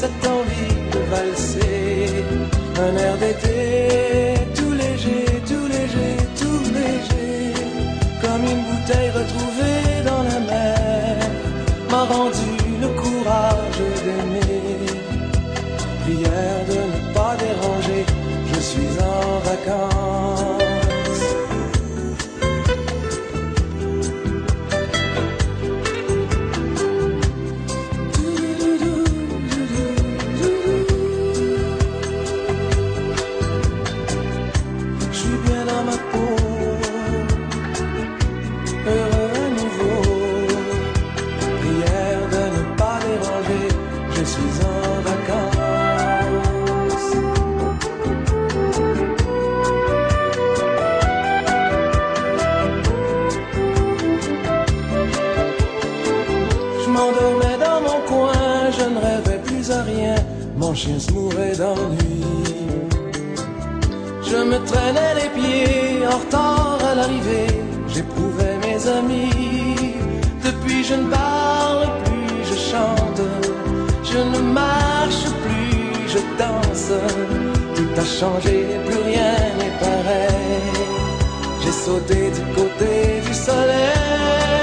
cette envie de valser. Un air d'été, je ne rêvais plus à rien. Mon chien se mourait d'ennui. Je me traînais les pieds en retard à l'arrivée. J'éprouvais mes amis. Depuis je ne parle plus, je chante. Je ne marche plus, je danse. Tout a changé, plus rien n'est pareil. J'ai sauté du côté du soleil.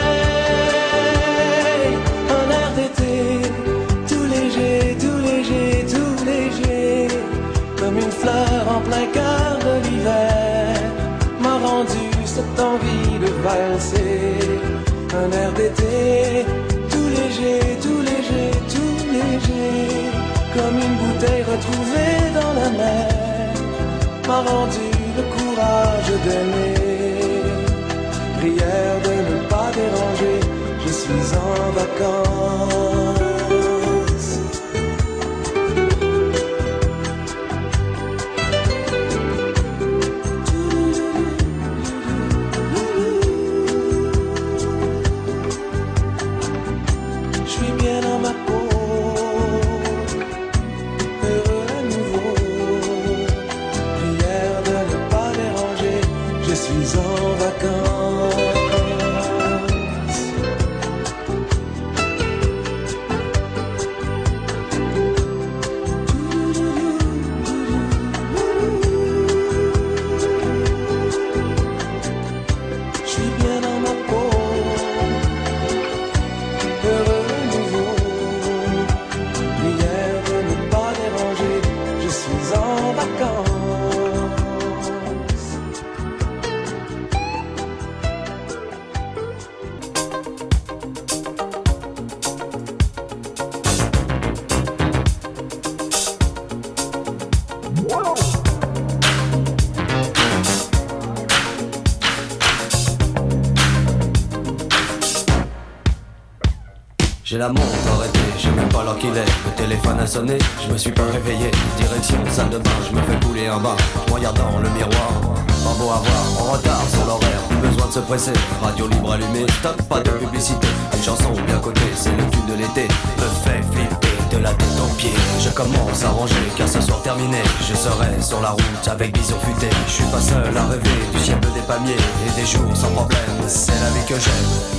Envie de valser. Un air d'été, tout léger, tout léger, tout léger. Comme une bouteille retrouvée dans la mer, m'a rendu le courage d'aimer. Prière de ne pas déranger, je suis en vacances. La montre arrêtée, je sais même pas l'heure qu'il est. Le téléphone a sonné, je me suis pas réveillé. Direction salle de bain, je me fais couler un bain. Dans le miroir, pas beau à voir, en retard sur l'horaire. Plus besoin de se presser, radio libre allumée, stop, pas de publicité. Une chanson bien cotée, c'est le tube de l'été. Me fait flipper de la tête aux pieds. Je commence à ranger, car ce soir terminé, je serai sur la route avec bison futé. Je suis pas seul à rêver du ciel des palmiers et des jours sans problème. C'est la vie que j'aime.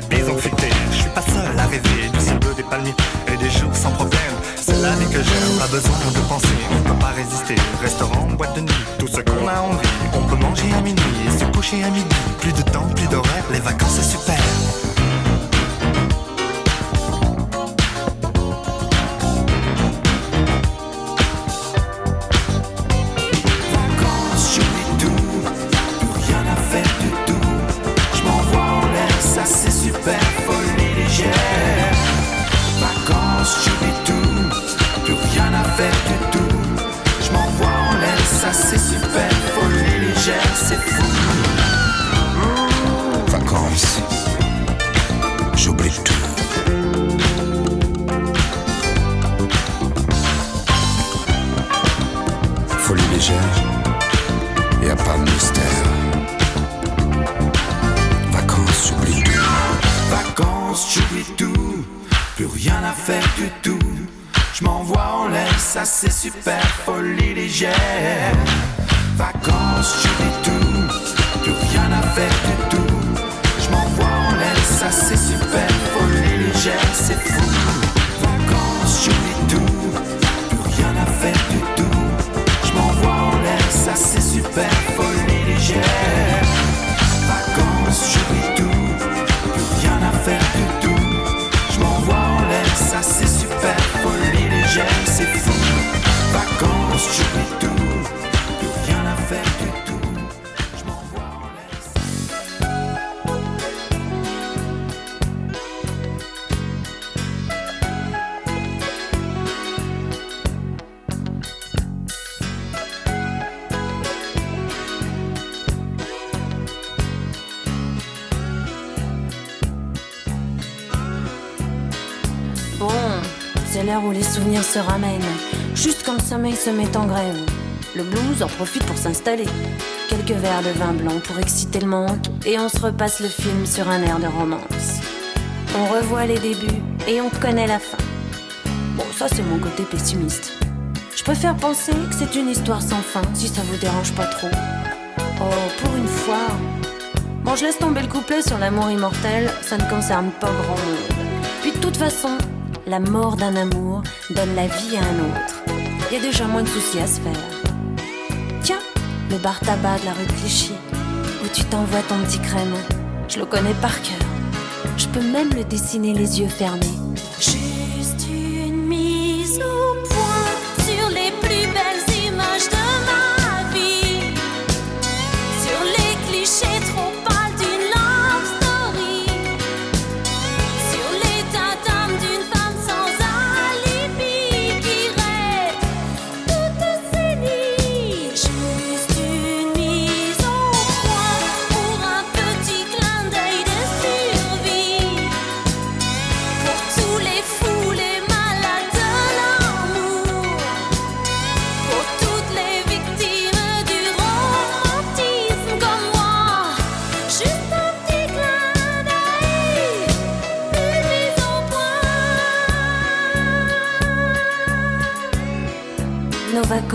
Où les se ramènent, juste quand le sommeil se met en grève. Le blues en profite pour s'installer. Quelques verres de vin blanc pour exciter le manque, et on se repasse le film sur un air de romance. On revoit les débuts et on connaît la fin. Bon, ça c'est mon côté pessimiste. Je préfère penser que c'est une histoire sans fin, si ça vous dérange pas trop. Oh, pour une fois. Bon, je laisse tomber le couplet sur l'amour immortel, ça ne concerne pas grand monde. Puis de toute façon, la mort d'un amour donne la vie à un autre. Il y a déjà moins de soucis à se faire. Tiens, le bar tabac de la rue Clichy, où tu t'envoies ton petit crème. Je le connais par cœur. Je peux même le dessiner les yeux fermés.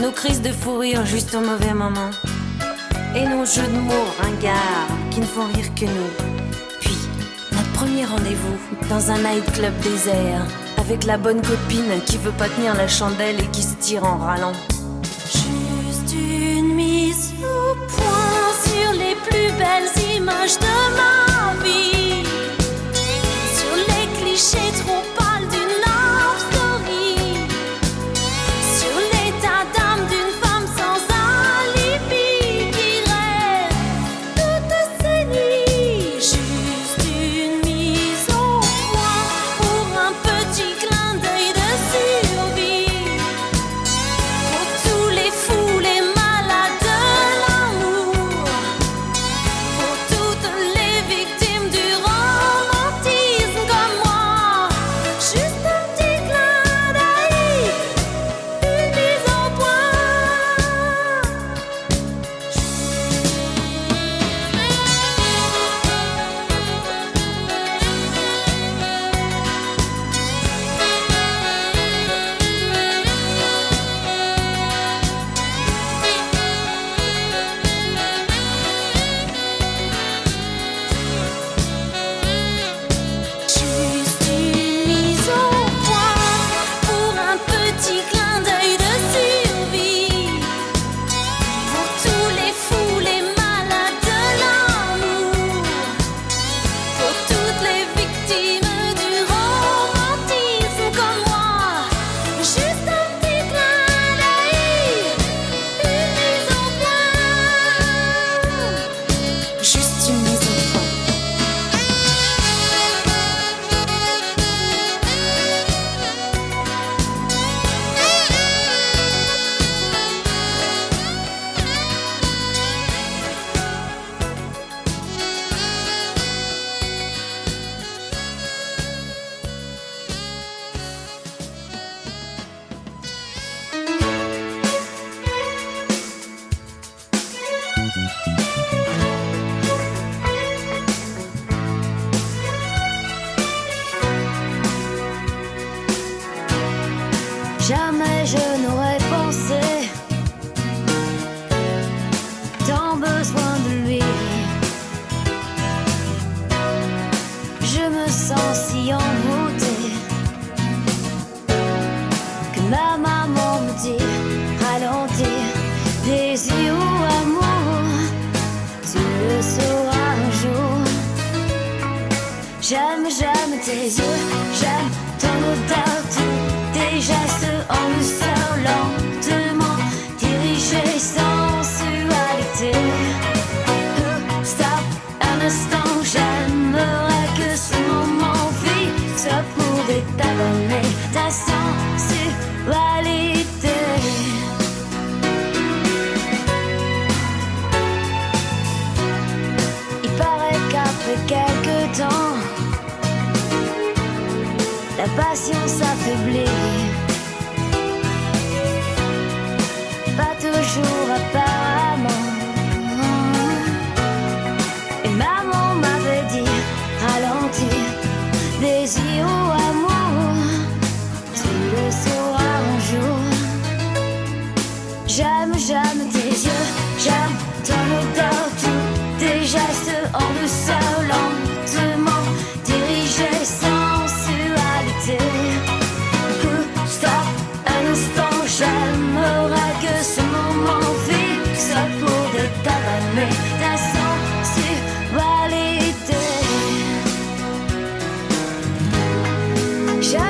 nos crises de fou rire juste au mauvais moment. Et nos jeux de mots ringards qui ne font rire que nous. Puis, notre premier rendez-vous dans un nightclub désert. Avec la bonne copine qui veut pas tenir la chandelle et qui se tire en râlant. Juste une mise au point sur les plus belles images de ma vie. Sur les clichés trop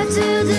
To the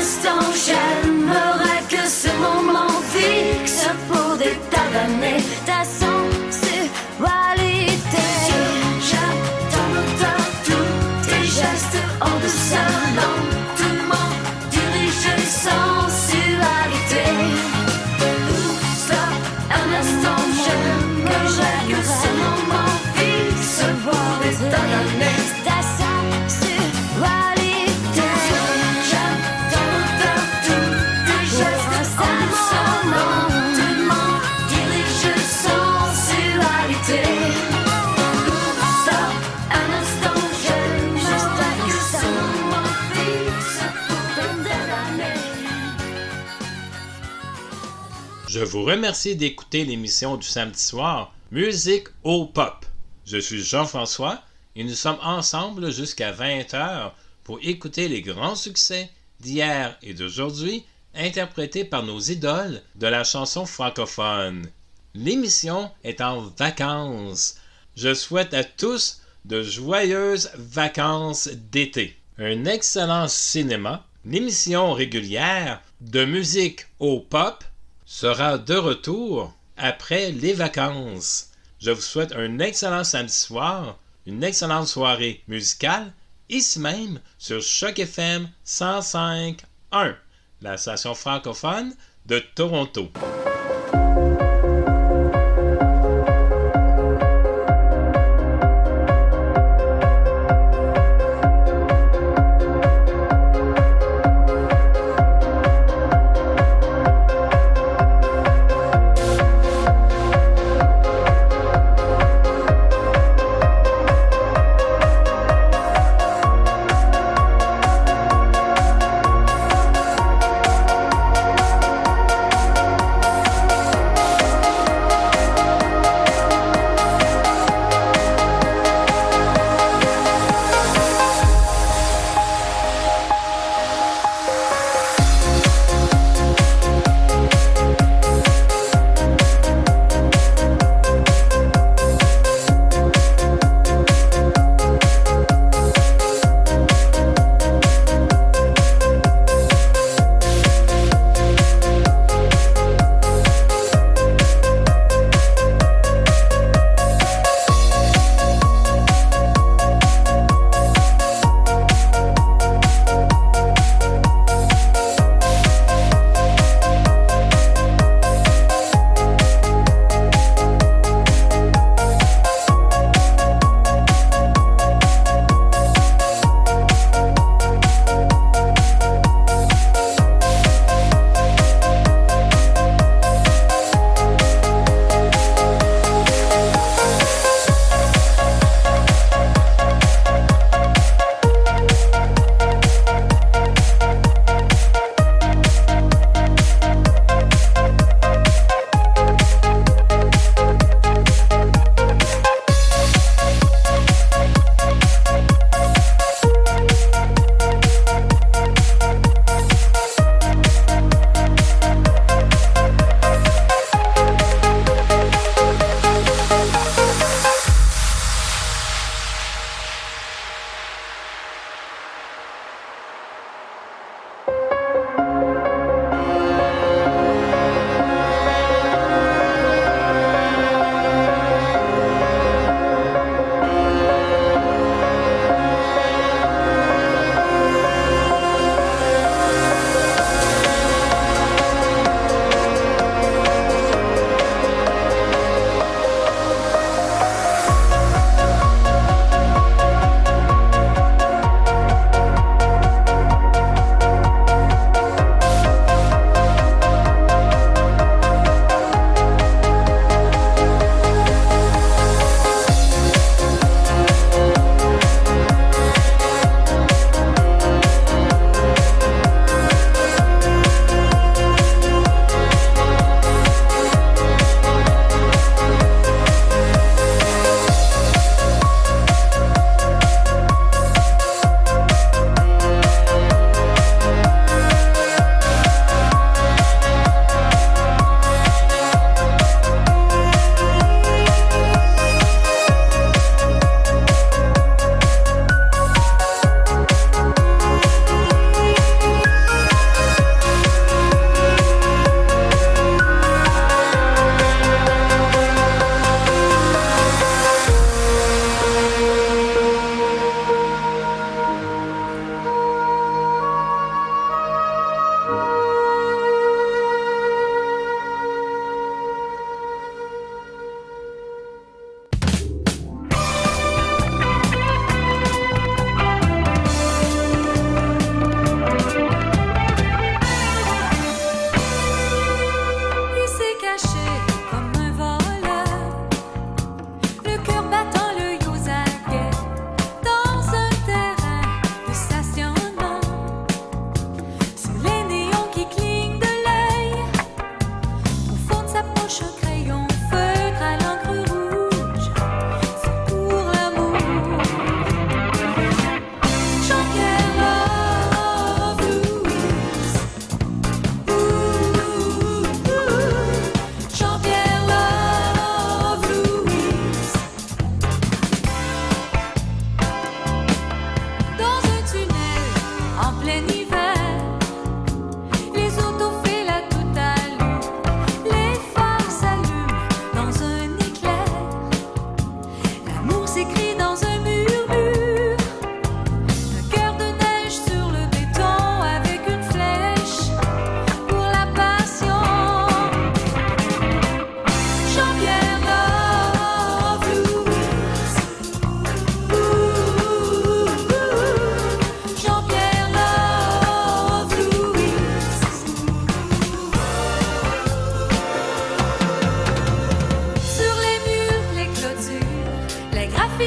don't shout. Vous remercie d'écouter l'émission du samedi soir Musique au Pop. Je suis Jean-François et nous sommes ensemble jusqu'à 20h pour écouter les grands succès d'hier et d'aujourd'hui interprétés par nos idoles de la chanson francophone. L'émission est en vacances. Je souhaite à tous de joyeuses vacances d'été. Un excellent cinéma, l'émission régulière de musique au pop sera de retour après les vacances. Je vous souhaite un excellent samedi soir, une excellente soirée musicale, ici même sur Choc FM 105.1, la station francophone de Toronto.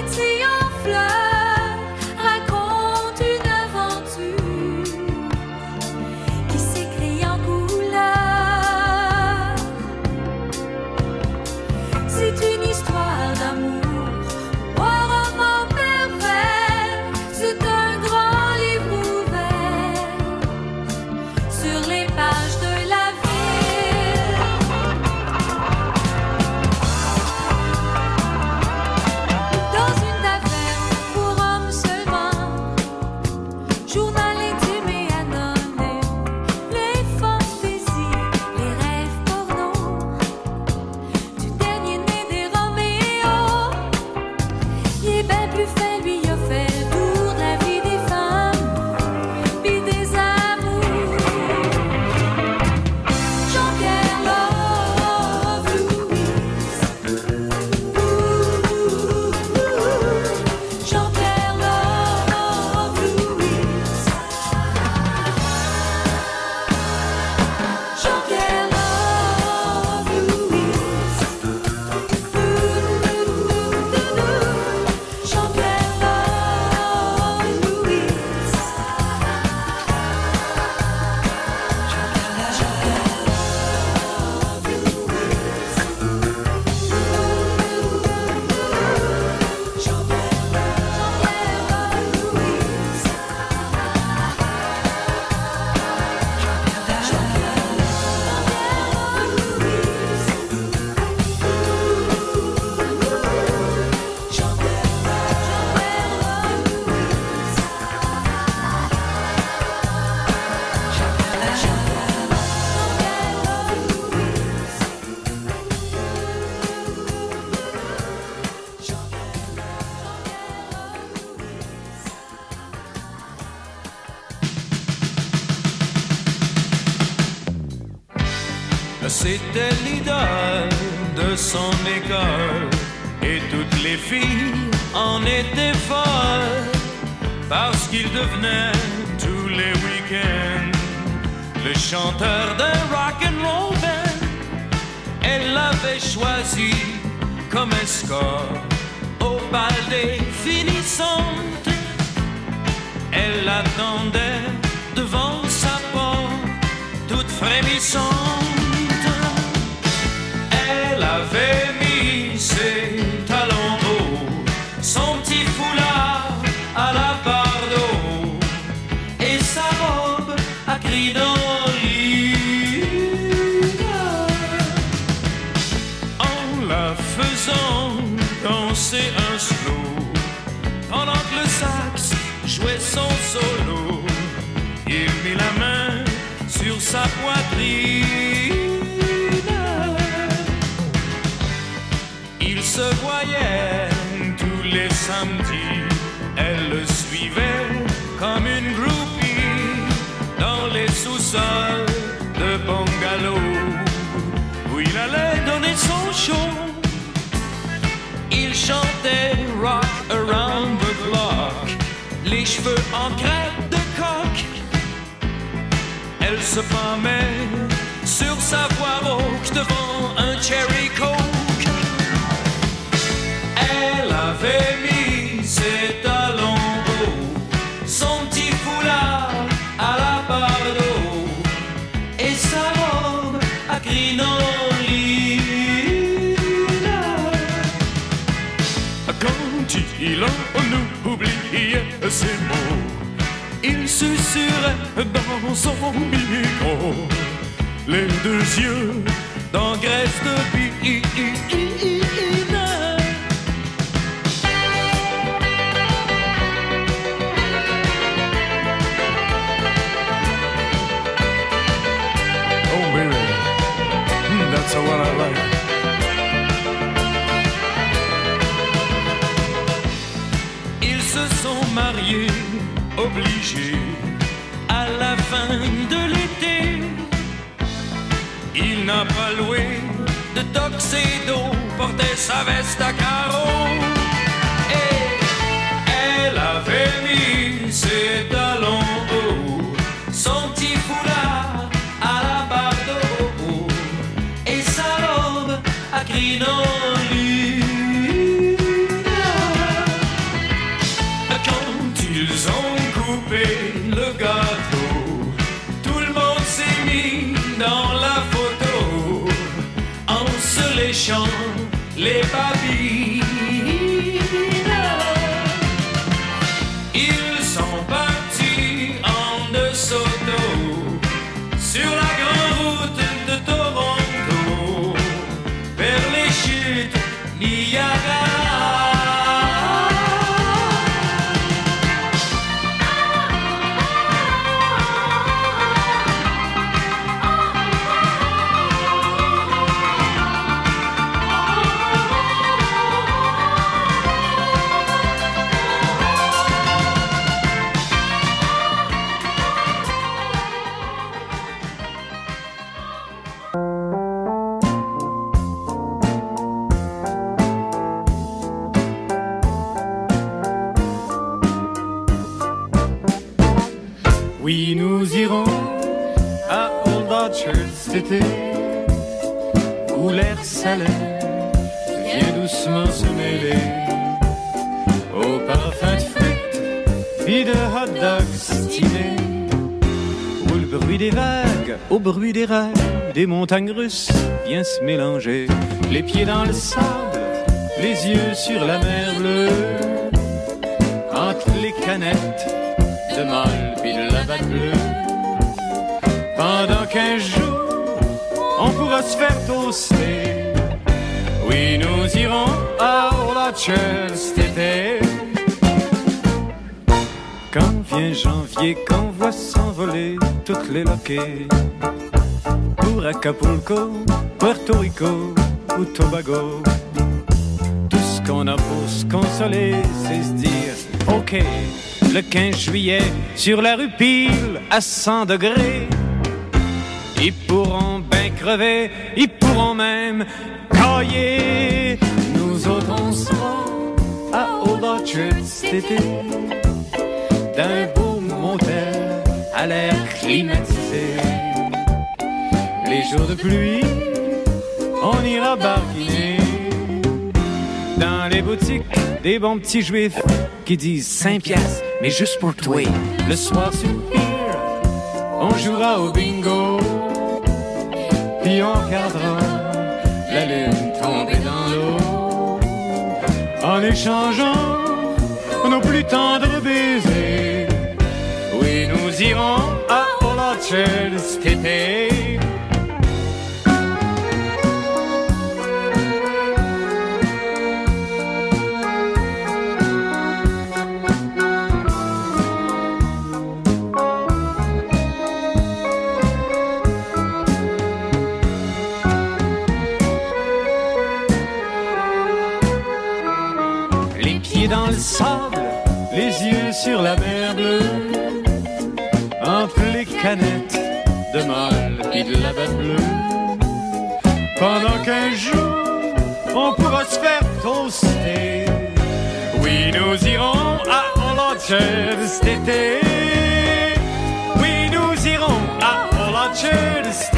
lights the son école et toutes les filles en étaient folles parce qu'il devenait tous les week-ends le chanteur de rock and roll. Elle l'avait choisi comme escorte au bal des finissantes. Elle l'attendait devant sa porte, toute frémissante avait mis ses talons d'eau, son petit foulard à la barre d'eau. Et sa robe à cri rock around the les cheveux en crête de coque. Elle se promène sur sa voie rauque devant un cherry coke. Il en oubliait ses mots. Il susurrait dans son micro, les deux yeux d'engraisse de. Obligés, à la fin de l'été. Il n'a pas loué de tuxedo, portait sa veste à carreaux. Au bruit des rails, des montagnes russes vient se mélanger, les pieds dans le sable, les yeux sur la mer bleue, entre les canettes de mal puis de la bleue. Pendant quinze jours, on pourra se faire toaster. Oui, nous irons à Orchard cet été. Quand vient janvier, qu'on voit s'envoler toutes les loquets. Pour Acapulco, Puerto Rico ou Tobago. Tout ce qu'on a pour se consoler, c'est se dire, ok, le 15 juillet, sur la rue Pile, à 100 degrés. Ils pourront bien crever, ils pourront même cailler. Nous autres, on à Old Orchard cet été, d'un beau l'air climatisé. Les jours de pluie, on ira barguiner dans les boutiques des bons petits juifs qui disent 5 piastres, mais juste pour toi. Le soir sur le on jouera au bingo, puis on regardera la lune tomber dans l'eau en échangeant nos plus tendres baisers. Nous irons à Orchard cet été. Les pieds dans le sable, les yeux sur la mer de mâle et de la batte bleue. Pendant qu'un jour, on pourra se faire toaster. Oui, nous irons à Hollacher cet été. Oui, nous irons à Hollacher cet été.